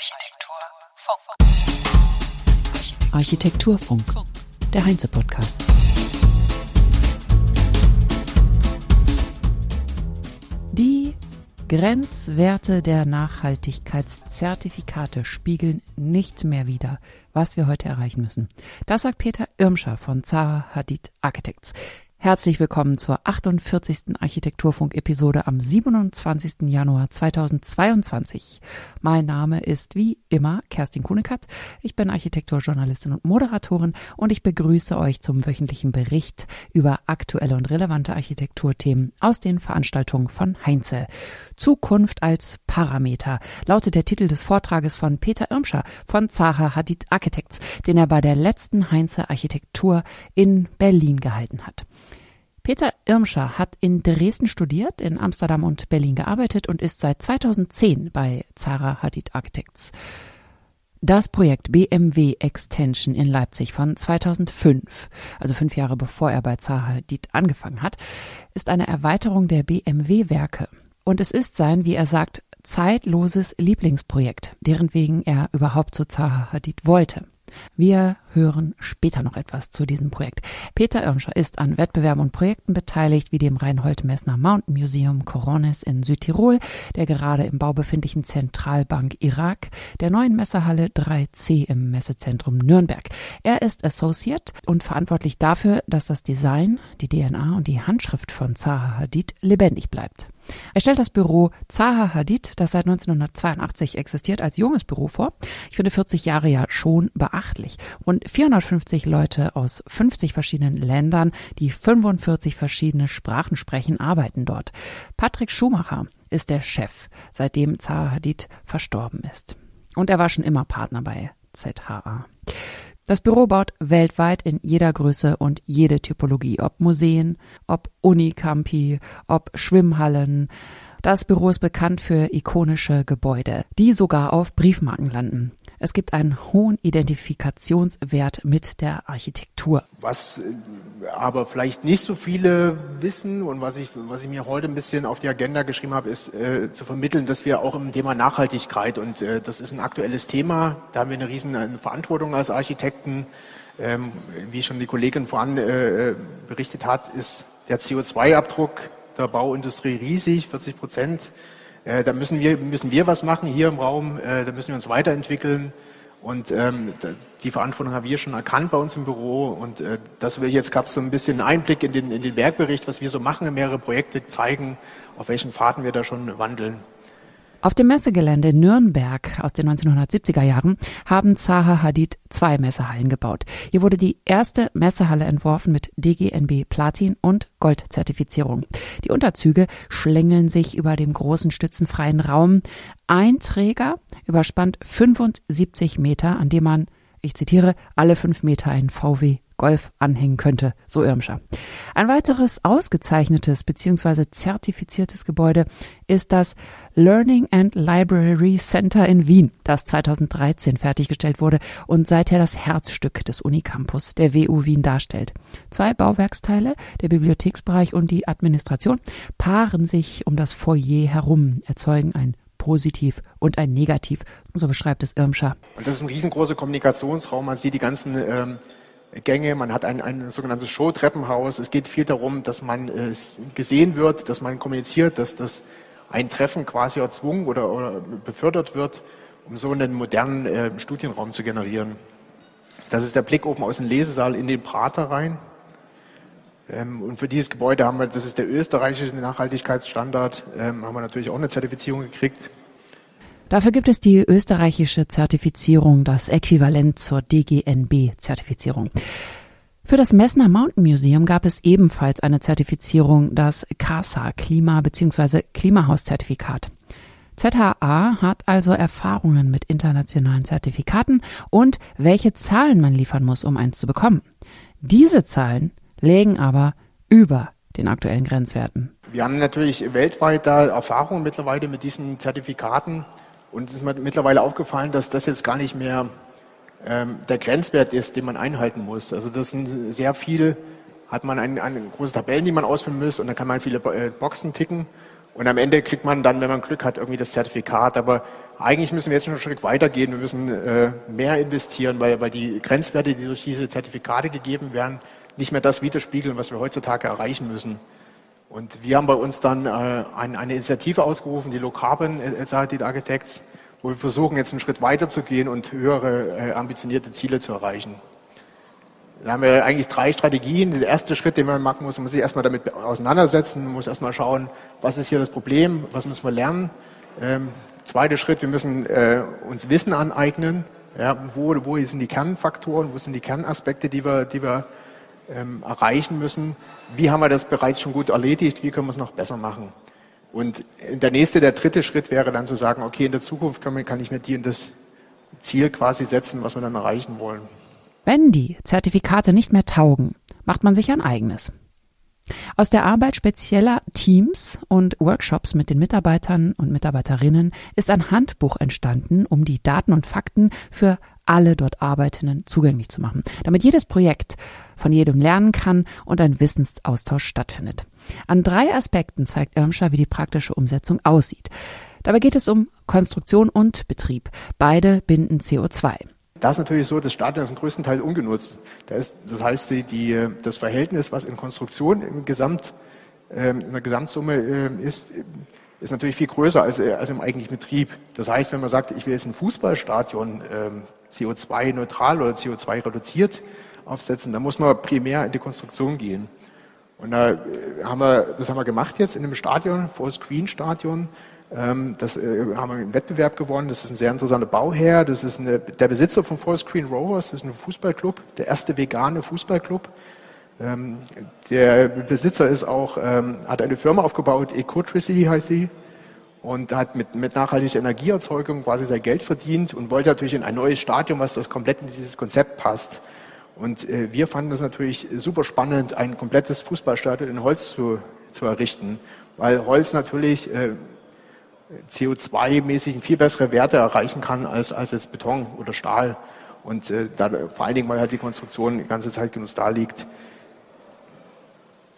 Architekturfunk. Architekturfunk, der Heinze-Podcast. Die Grenzwerte der Nachhaltigkeitszertifikate spiegeln nicht mehr wider, was wir heute erreichen müssen. Das sagt Peter Irmscher von Zaha Hadid Architects. Herzlich willkommen zur 48. Architekturfunk-Episode am 27. Januar 2022. Mein Name ist wie immer Kerstin Kuhnekatz. Ich bin Architekturjournalistin und Moderatorin und ich begrüße euch zum wöchentlichen Bericht über aktuelle und relevante Architekturthemen aus den Veranstaltungen von Heinze. Zukunft als Parameter lautet der Titel des Vortrages von Peter Irmscher von Zaha Hadid Architects, den er bei der letzten Heinze Architektur in Berlin gehalten hat. Peter Irmscher hat in Dresden studiert, in Amsterdam und Berlin gearbeitet und ist seit 2010 bei Zara Hadid Architects. Das Projekt BMW Extension in Leipzig von 2005, also fünf Jahre bevor er bei Zaha Hadid angefangen hat, ist eine Erweiterung der BMW-Werke. Und es ist sein, wie er sagt, zeitloses Lieblingsprojekt, deren wegen er überhaupt zu Zaha Hadid wollte. Wir hören später noch etwas zu diesem Projekt. Peter Irmscher ist an Wettbewerben und Projekten beteiligt, wie dem Reinhold Messner Mountain Museum Coronis in Südtirol, der gerade im Bau befindlichen Zentralbank Irak, der neuen Messehalle 3C im Messezentrum Nürnberg. Er ist Associate und verantwortlich dafür, dass das Design, die DNA und die Handschrift von Zaha Hadid lebendig bleibt. Er stellt das Büro Zaha Hadid, das seit 1982 existiert, als junges Büro vor. Ich finde 40 Jahre ja schon beachtlich. Rund 450 Leute aus 50 verschiedenen Ländern, die 45 verschiedene Sprachen sprechen, arbeiten dort. Patrick Schumacher ist der Chef, seitdem Zaha Hadid verstorben ist. Und er war schon immer Partner bei ZHA. Das Büro baut weltweit in jeder Größe und jede Typologie, ob Museen, ob Unicampi, ob Schwimmhallen. Das Büro ist bekannt für ikonische Gebäude, die sogar auf Briefmarken landen. Es gibt einen hohen Identifikationswert mit der Architektur. Was äh, aber vielleicht nicht so viele wissen und was ich, was ich mir heute ein bisschen auf die Agenda geschrieben habe, ist äh, zu vermitteln, dass wir auch im Thema Nachhaltigkeit und äh, das ist ein aktuelles Thema. Da haben wir eine riesen eine Verantwortung als Architekten. Ähm, wie schon die Kollegin voran äh, berichtet hat, ist der CO2-Abdruck der Bauindustrie riesig, 40 Prozent. Äh, da müssen wir, müssen wir was machen hier im Raum, äh, da müssen wir uns weiterentwickeln. Und ähm, die Verantwortung haben wir schon erkannt bei uns im Büro. Und äh, das will jetzt gerade so ein bisschen Einblick in den, in den Werkbericht, was wir so machen, mehrere Projekte zeigen, auf welchen Fahrten wir da schon wandeln. Auf dem Messegelände Nürnberg aus den 1970er Jahren haben Zaha Hadid zwei Messehallen gebaut. Hier wurde die erste Messehalle entworfen mit DGNB Platin und Goldzertifizierung. Die Unterzüge schlängeln sich über dem großen stützenfreien Raum. Ein Träger überspannt 75 Meter, an dem man, ich zitiere, alle fünf Meter einen VW Golf anhängen könnte, so Irmscher. Ein weiteres ausgezeichnetes bzw. zertifiziertes Gebäude ist das Learning and Library Center in Wien, das 2013 fertiggestellt wurde und seither das Herzstück des Unicampus der WU Wien darstellt. Zwei Bauwerksteile, der Bibliotheksbereich und die Administration, paaren sich um das Foyer herum, erzeugen ein Positiv und ein Negativ. So beschreibt es Irmscher. Das ist ein riesengroßer Kommunikationsraum. Man sieht die ganzen ähm, Gänge, man hat ein, ein sogenanntes Show-Treppenhaus. Es geht viel darum, dass man äh, gesehen wird, dass man kommuniziert, dass das ein Treffen quasi erzwungen oder, oder befördert wird, um so einen modernen äh, Studienraum zu generieren. Das ist der Blick oben aus dem Lesesaal in den Prater rein. Ähm, und für dieses Gebäude haben wir, das ist der österreichische Nachhaltigkeitsstandard, ähm, haben wir natürlich auch eine Zertifizierung gekriegt. Dafür gibt es die österreichische Zertifizierung, das Äquivalent zur DGNB-Zertifizierung. Für das Messner Mountain Museum gab es ebenfalls eine Zertifizierung, das CASA Klima- bzw. Klimahauszertifikat. ZHA hat also Erfahrungen mit internationalen Zertifikaten und welche Zahlen man liefern muss, um eins zu bekommen. Diese Zahlen lägen aber über den aktuellen Grenzwerten. Wir haben natürlich weltweit da Erfahrungen mittlerweile mit diesen Zertifikaten. Und es ist mir mittlerweile aufgefallen, dass das jetzt gar nicht mehr ähm, der Grenzwert ist, den man einhalten muss. Also das sind sehr viel, hat man eine, eine große Tabellen, die man ausfüllen muss und dann kann man viele äh, Boxen ticken. Und am Ende kriegt man dann, wenn man Glück hat, irgendwie das Zertifikat. Aber eigentlich müssen wir jetzt noch einen Schritt weitergehen. Wir müssen äh, mehr investieren, weil, weil die Grenzwerte, die durch diese Zertifikate gegeben werden, nicht mehr das widerspiegeln, was wir heutzutage erreichen müssen. Und wir haben bei uns dann äh, eine, Initiative ausgerufen, die Low Carbon Society Architects, wo wir versuchen, jetzt einen Schritt weiter zu gehen und höhere äh, ambitionierte Ziele zu erreichen. Da haben wir eigentlich drei Strategien. Der erste Schritt, den man machen muss, man muss sich erstmal damit auseinandersetzen, man muss erstmal schauen, was ist hier das Problem, was müssen wir lernen. Ähm, zweiter Schritt, wir müssen äh, uns Wissen aneignen. Ja, wo, wo sind die Kernfaktoren, wo sind die Kernaspekte, die wir, die wir ähm, erreichen müssen? Wie haben wir das bereits schon gut erledigt? Wie können wir es noch besser machen? Und der nächste, der dritte Schritt wäre dann zu sagen, okay, in der Zukunft kann, kann ich mir die und das Ziel quasi setzen, was wir dann erreichen wollen. Wenn die Zertifikate nicht mehr taugen, macht man sich ein eigenes. Aus der Arbeit spezieller Teams und Workshops mit den Mitarbeitern und Mitarbeiterinnen ist ein Handbuch entstanden, um die Daten und Fakten für alle dort Arbeitenden zugänglich zu machen, damit jedes Projekt von jedem lernen kann und ein Wissensaustausch stattfindet. An drei Aspekten zeigt Irmscher, wie die praktische Umsetzung aussieht. Dabei geht es um Konstruktion und Betrieb. Beide binden CO2. Da ist natürlich so, das Stadion ist im größten Teil ungenutzt. Das heißt, die, die, das Verhältnis, was in Konstruktion im Gesamt, ähm, in der Gesamtsumme äh, ist, ist natürlich viel größer als, äh, als im eigentlichen Betrieb. Das heißt, wenn man sagt, ich will jetzt ein Fußballstadion ähm, CO2-neutral oder CO2-reduziert aufsetzen, dann muss man primär in die Konstruktion gehen. Und da äh, haben wir, das haben wir gemacht jetzt in einem Stadion, Forest Green Stadion. Ähm, das äh, haben wir einen Wettbewerb gewonnen. Das ist ein sehr interessanter Bauherr. Das ist eine, der Besitzer von Forest Green Rovers. Das ist ein Fußballclub, der erste vegane Fußballclub. Ähm, der Besitzer ist auch, ähm, hat eine Firma aufgebaut, Ecotricity heißt sie, und hat mit, mit nachhaltiger Energieerzeugung quasi sein Geld verdient und wollte natürlich in ein neues Stadion, was das komplett in dieses Konzept passt. Und äh, wir fanden es natürlich super spannend, ein komplettes Fußballstadion in Holz zu, zu errichten, weil Holz natürlich äh, CO2-mäßig viel bessere Werte erreichen kann als, als jetzt Beton oder Stahl. Und äh, da, vor allen Dingen, weil halt die Konstruktion die ganze Zeit genug da liegt.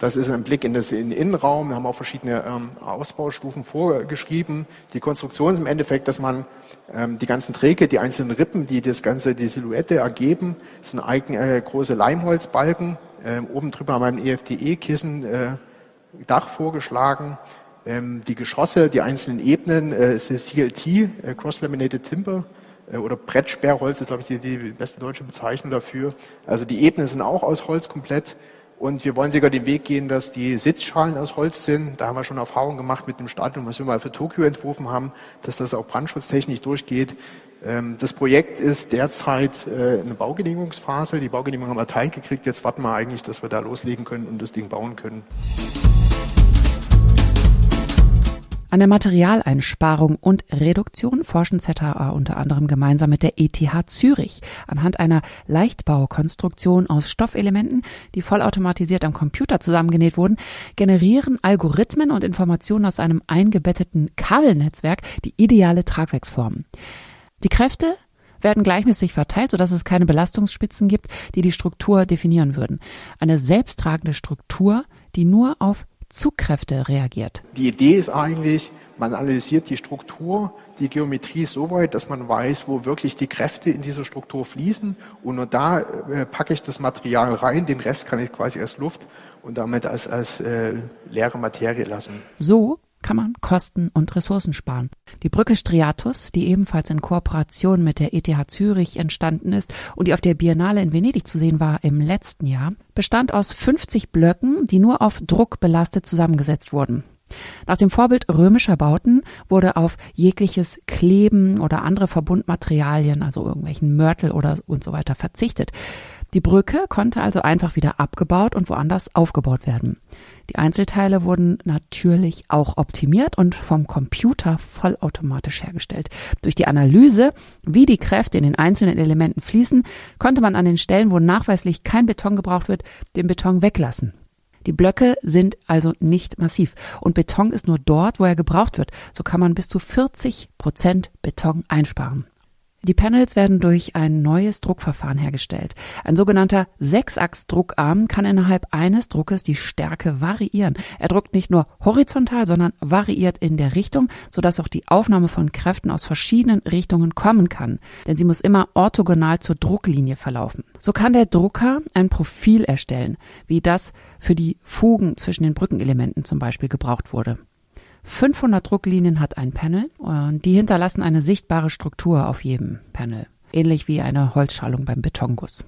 Das ist ein Blick in, das, in den Innenraum. Wir haben auch verschiedene ähm, Ausbaustufen vorgeschrieben. Die Konstruktion ist im Endeffekt, dass man ähm, die ganzen Träge, die einzelnen Rippen, die das ganze, die Silhouette ergeben, sind eigen, äh, große Leimholzbalken. Ähm, oben drüber haben wir ein EFDE-Kissen, äh, Dach vorgeschlagen. Ähm, die Geschosse, die einzelnen Ebenen, äh, ist CLT, äh, Cross-Laminated Timber äh, oder Brettsperrholz ist, glaube ich, die, die beste deutsche Bezeichnung dafür. Also die Ebenen sind auch aus Holz komplett. Und wir wollen sogar den Weg gehen, dass die Sitzschalen aus Holz sind. Da haben wir schon Erfahrungen gemacht mit dem Stadion, was wir mal für Tokio entworfen haben, dass das auch brandschutztechnisch durchgeht. Ähm, das Projekt ist derzeit äh, eine Baugenehmigungsphase. Die Baugenehmigung haben wir erteilt gekriegt. Jetzt warten wir eigentlich, dass wir da loslegen können und das Ding bauen können. An der Materialeinsparung und Reduktion forschen ZHA unter anderem gemeinsam mit der ETH Zürich anhand einer Leichtbaukonstruktion aus Stoffelementen, die vollautomatisiert am Computer zusammengenäht wurden, generieren Algorithmen und Informationen aus einem eingebetteten Kabelnetzwerk die ideale Tragwerksform. Die Kräfte werden gleichmäßig verteilt, sodass es keine Belastungsspitzen gibt, die die Struktur definieren würden. Eine selbsttragende Struktur, die nur auf Zugkräfte reagiert. Die Idee ist eigentlich, man analysiert die Struktur, die Geometrie so weit, dass man weiß, wo wirklich die Kräfte in dieser Struktur fließen. Und nur da äh, packe ich das Material rein, den Rest kann ich quasi als Luft und damit als, als äh, leere Materie lassen. So kann man Kosten und Ressourcen sparen. Die Brücke Striatus, die ebenfalls in Kooperation mit der ETH Zürich entstanden ist und die auf der Biennale in Venedig zu sehen war im letzten Jahr, bestand aus 50 Blöcken, die nur auf Druck belastet zusammengesetzt wurden. Nach dem Vorbild römischer Bauten wurde auf jegliches Kleben oder andere Verbundmaterialien, also irgendwelchen Mörtel oder und so weiter verzichtet. Die Brücke konnte also einfach wieder abgebaut und woanders aufgebaut werden. Die Einzelteile wurden natürlich auch optimiert und vom Computer vollautomatisch hergestellt. Durch die Analyse, wie die Kräfte in den einzelnen Elementen fließen, konnte man an den Stellen, wo nachweislich kein Beton gebraucht wird, den Beton weglassen. Die Blöcke sind also nicht massiv und Beton ist nur dort, wo er gebraucht wird. So kann man bis zu 40 Prozent Beton einsparen. Die Panels werden durch ein neues Druckverfahren hergestellt. Ein sogenannter Sechsachs-Druckarm kann innerhalb eines Druckes die Stärke variieren. Er druckt nicht nur horizontal, sondern variiert in der Richtung, sodass auch die Aufnahme von Kräften aus verschiedenen Richtungen kommen kann. Denn sie muss immer orthogonal zur Drucklinie verlaufen. So kann der Drucker ein Profil erstellen, wie das für die Fugen zwischen den Brückenelementen zum Beispiel gebraucht wurde. 500 Drucklinien hat ein Panel und die hinterlassen eine sichtbare Struktur auf jedem Panel, ähnlich wie eine Holzschalung beim Betonguss.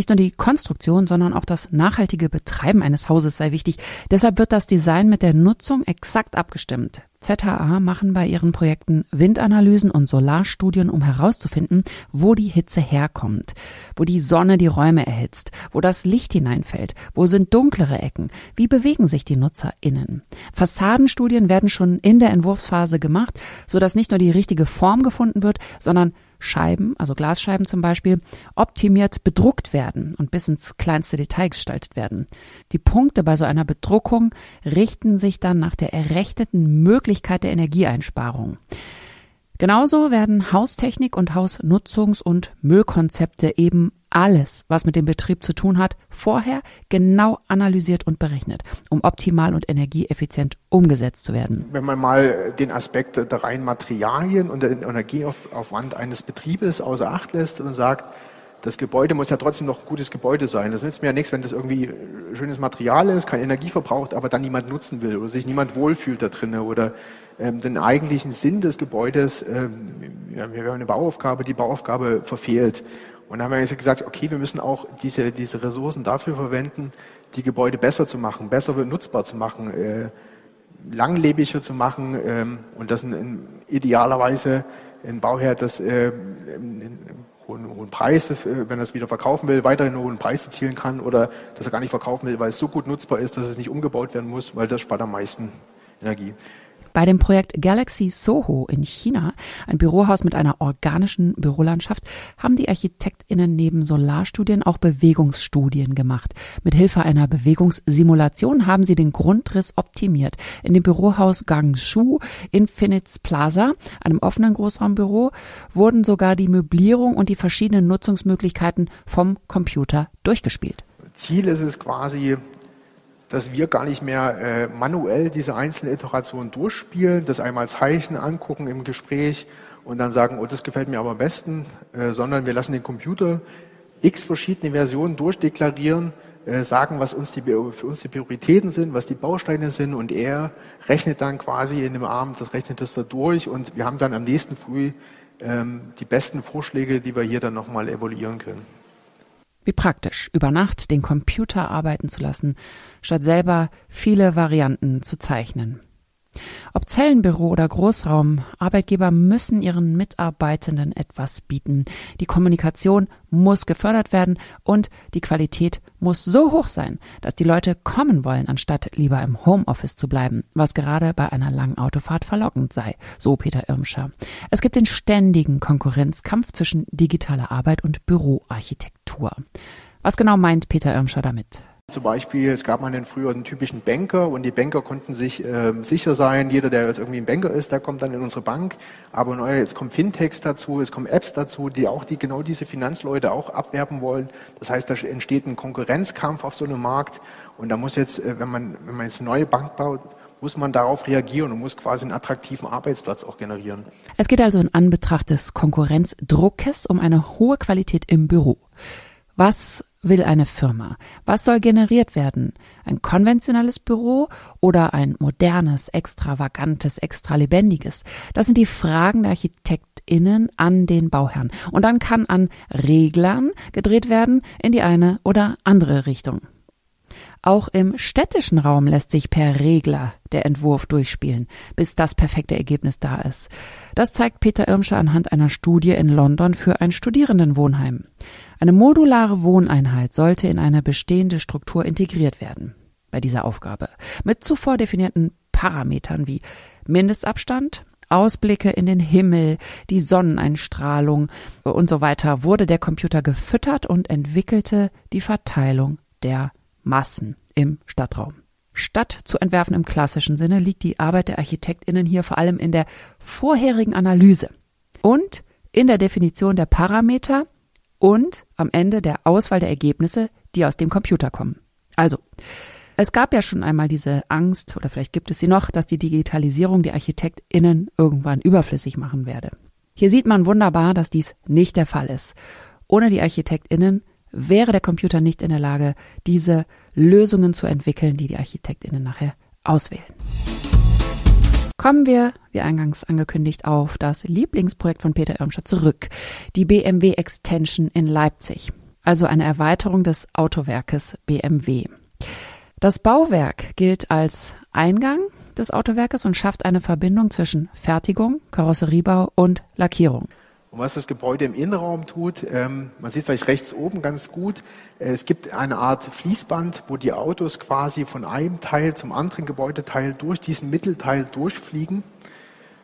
Nicht nur die Konstruktion, sondern auch das nachhaltige Betreiben eines Hauses sei wichtig. Deshalb wird das Design mit der Nutzung exakt abgestimmt. ZHA machen bei ihren Projekten Windanalysen und Solarstudien, um herauszufinden, wo die Hitze herkommt, wo die Sonne die Räume erhitzt, wo das Licht hineinfällt, wo sind dunklere Ecken, wie bewegen sich die NutzerInnen. Fassadenstudien werden schon in der Entwurfsphase gemacht, sodass nicht nur die richtige Form gefunden wird, sondern Scheiben, also Glasscheiben zum Beispiel, optimiert bedruckt werden und bis ins kleinste Detail gestaltet werden. Die Punkte bei so einer Bedruckung richten sich dann nach der errechneten Möglichkeit der Energieeinsparung. Genauso werden Haustechnik und Hausnutzungs- und Müllkonzepte eben alles, was mit dem Betrieb zu tun hat, vorher genau analysiert und berechnet, um optimal und energieeffizient umgesetzt zu werden. Wenn man mal den Aspekt der reinen Materialien und den Energieaufwand eines Betriebes außer Acht lässt und sagt, das Gebäude muss ja trotzdem noch ein gutes Gebäude sein. Das nützt mir ja nichts, wenn das irgendwie schönes Material ist, keine Energie verbraucht, aber dann niemand nutzen will oder sich niemand wohlfühlt da drinnen oder ähm, den eigentlichen Sinn des Gebäudes, ähm, wir haben eine Bauaufgabe, die Bauaufgabe verfehlt. Und da haben wir gesagt, okay, wir müssen auch diese, diese Ressourcen dafür verwenden, die Gebäude besser zu machen, besser nutzbar zu machen, äh, langlebiger zu machen ähm, und das in, in idealerweise ein Bauherr das äh, hohen, hohen Preis, das, äh, wenn er es wieder verkaufen will, weiterhin einen hohen Preis erzielen kann oder dass er gar nicht verkaufen will, weil es so gut nutzbar ist, dass es nicht umgebaut werden muss, weil das spart am meisten Energie. Bei dem Projekt Galaxy Soho in China, ein Bürohaus mit einer organischen Bürolandschaft, haben die ArchitektInnen neben Solarstudien auch Bewegungsstudien gemacht. Mit Hilfe einer Bewegungssimulation haben sie den Grundriss optimiert. In dem Bürohaus Gangshu Infinites Plaza, einem offenen Großraumbüro, wurden sogar die Möblierung und die verschiedenen Nutzungsmöglichkeiten vom Computer durchgespielt. Ziel ist es quasi, dass wir gar nicht mehr äh, manuell diese einzelnen Iterationen durchspielen, das einmal Zeichen angucken im Gespräch und dann sagen, oh, das gefällt mir aber am besten, äh, sondern wir lassen den Computer x verschiedene Versionen durchdeklarieren, äh, sagen, was uns die, für uns die Prioritäten sind, was die Bausteine sind und er rechnet dann quasi in dem Abend, das rechnet das da durch und wir haben dann am nächsten Früh ähm, die besten Vorschläge, die wir hier dann nochmal evaluieren können. Wie praktisch, über Nacht den Computer arbeiten zu lassen, statt selber viele Varianten zu zeichnen. Ob Zellenbüro oder Großraum, Arbeitgeber müssen ihren Mitarbeitenden etwas bieten. Die Kommunikation muss gefördert werden und die Qualität muss so hoch sein, dass die Leute kommen wollen, anstatt lieber im Homeoffice zu bleiben, was gerade bei einer langen Autofahrt verlockend sei, so Peter Irmscher. Es gibt den ständigen Konkurrenzkampf zwischen digitaler Arbeit und Büroarchitektur. Was genau meint Peter Irmscher damit? Zum Beispiel, es gab mal einen typischen Banker und die Banker konnten sich äh, sicher sein, jeder, der jetzt irgendwie ein Banker ist, der kommt dann in unsere Bank. Aber neu, jetzt kommen Fintechs dazu, es kommen Apps dazu, die auch die genau diese Finanzleute auch abwerben wollen. Das heißt, da entsteht ein Konkurrenzkampf auf so einem Markt und da muss jetzt, äh, wenn man wenn man jetzt eine neue Bank baut, muss man darauf reagieren und muss quasi einen attraktiven Arbeitsplatz auch generieren. Es geht also in Anbetracht des Konkurrenzdruckes um eine hohe Qualität im Büro. Was will eine Firma? Was soll generiert werden? Ein konventionelles Büro oder ein modernes, extravagantes, extra lebendiges? Das sind die Fragen der ArchitektInnen an den Bauherrn. Und dann kann an Reglern gedreht werden in die eine oder andere Richtung. Auch im städtischen Raum lässt sich per Regler der Entwurf durchspielen, bis das perfekte Ergebnis da ist. Das zeigt Peter Irmscher anhand einer Studie in London für ein Studierendenwohnheim. Eine modulare Wohneinheit sollte in eine bestehende Struktur integriert werden. Bei dieser Aufgabe. Mit zuvor definierten Parametern wie Mindestabstand, Ausblicke in den Himmel, die Sonneneinstrahlung und so weiter wurde der Computer gefüttert und entwickelte die Verteilung der Massen im Stadtraum. Statt zu entwerfen im klassischen Sinne liegt die Arbeit der Architektinnen hier vor allem in der vorherigen Analyse. und in der Definition der Parameter und am Ende der Auswahl der Ergebnisse, die aus dem Computer kommen. Also, es gab ja schon einmal diese Angst, oder vielleicht gibt es sie noch, dass die Digitalisierung die ArchitektInnen irgendwann überflüssig machen werde. Hier sieht man wunderbar, dass dies nicht der Fall ist. Ohne die ArchitektInnen wäre der Computer nicht in der Lage, diese Lösungen zu entwickeln, die die ArchitektInnen nachher auswählen. Kommen wir, wie eingangs angekündigt, auf das Lieblingsprojekt von Peter Irmscher zurück, die BMW Extension in Leipzig, also eine Erweiterung des Autowerkes BMW. Das Bauwerk gilt als Eingang des Autowerkes und schafft eine Verbindung zwischen Fertigung, Karosseriebau und Lackierung. Und was das Gebäude im Innenraum tut, ähm, man sieht vielleicht rechts oben ganz gut, äh, es gibt eine Art Fließband, wo die Autos quasi von einem Teil zum anderen Gebäudeteil durch diesen Mittelteil durchfliegen.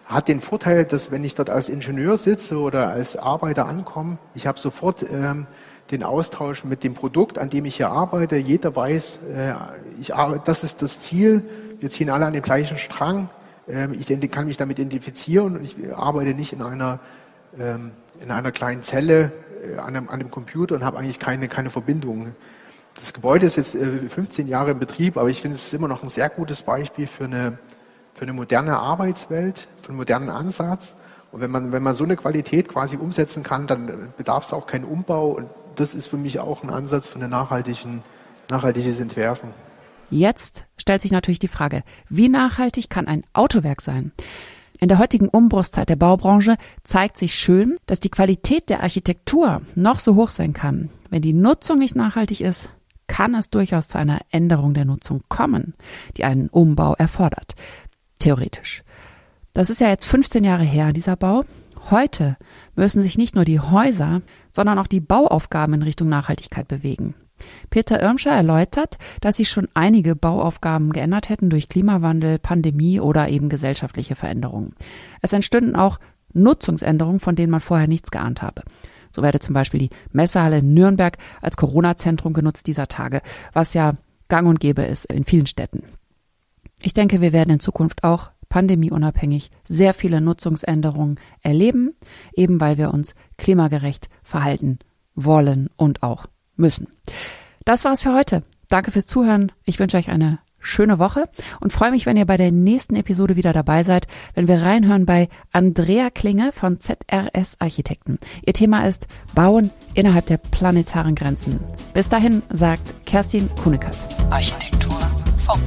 Hat den Vorteil, dass wenn ich dort als Ingenieur sitze oder als Arbeiter ankomme, ich habe sofort ähm, den Austausch mit dem Produkt, an dem ich hier arbeite. Jeder weiß, äh, ich arbeite, das ist das Ziel. Wir ziehen alle an den gleichen Strang. Ähm, ich kann mich damit identifizieren und ich arbeite nicht in einer ähm, in einer kleinen Zelle äh, an, einem, an dem Computer und habe eigentlich keine, keine Verbindung. Das Gebäude ist jetzt 15 äh, Jahre in Betrieb, aber ich finde, es ist immer noch ein sehr gutes Beispiel für eine, für eine moderne Arbeitswelt, für einen modernen Ansatz. Und wenn man, wenn man so eine Qualität quasi umsetzen kann, dann bedarf es auch keinen Umbau. Und das ist für mich auch ein Ansatz für ein nachhaltigen, nachhaltiges Entwerfen. Jetzt stellt sich natürlich die Frage, wie nachhaltig kann ein Autowerk sein? In der heutigen Umbruchszeit der Baubranche zeigt sich schön, dass die Qualität der Architektur noch so hoch sein kann. Wenn die Nutzung nicht nachhaltig ist, kann es durchaus zu einer Änderung der Nutzung kommen, die einen Umbau erfordert. Theoretisch. Das ist ja jetzt 15 Jahre her, dieser Bau. Heute müssen sich nicht nur die Häuser, sondern auch die Bauaufgaben in Richtung Nachhaltigkeit bewegen. Peter Irmscher erläutert, dass sich schon einige Bauaufgaben geändert hätten durch Klimawandel, Pandemie oder eben gesellschaftliche Veränderungen. Es entstünden auch Nutzungsänderungen, von denen man vorher nichts geahnt habe. So werde zum Beispiel die Messehalle in Nürnberg als Corona-Zentrum genutzt dieser Tage, was ja gang und gäbe ist in vielen Städten. Ich denke, wir werden in Zukunft auch pandemieunabhängig sehr viele Nutzungsänderungen erleben, eben weil wir uns klimagerecht verhalten wollen und auch müssen. Das war's für heute. Danke fürs Zuhören. Ich wünsche euch eine schöne Woche und freue mich, wenn ihr bei der nächsten Episode wieder dabei seid, wenn wir reinhören bei Andrea Klinge von ZRS Architekten. Ihr Thema ist Bauen innerhalb der planetaren Grenzen. Bis dahin sagt Kerstin Kunekat. Architektur Funk.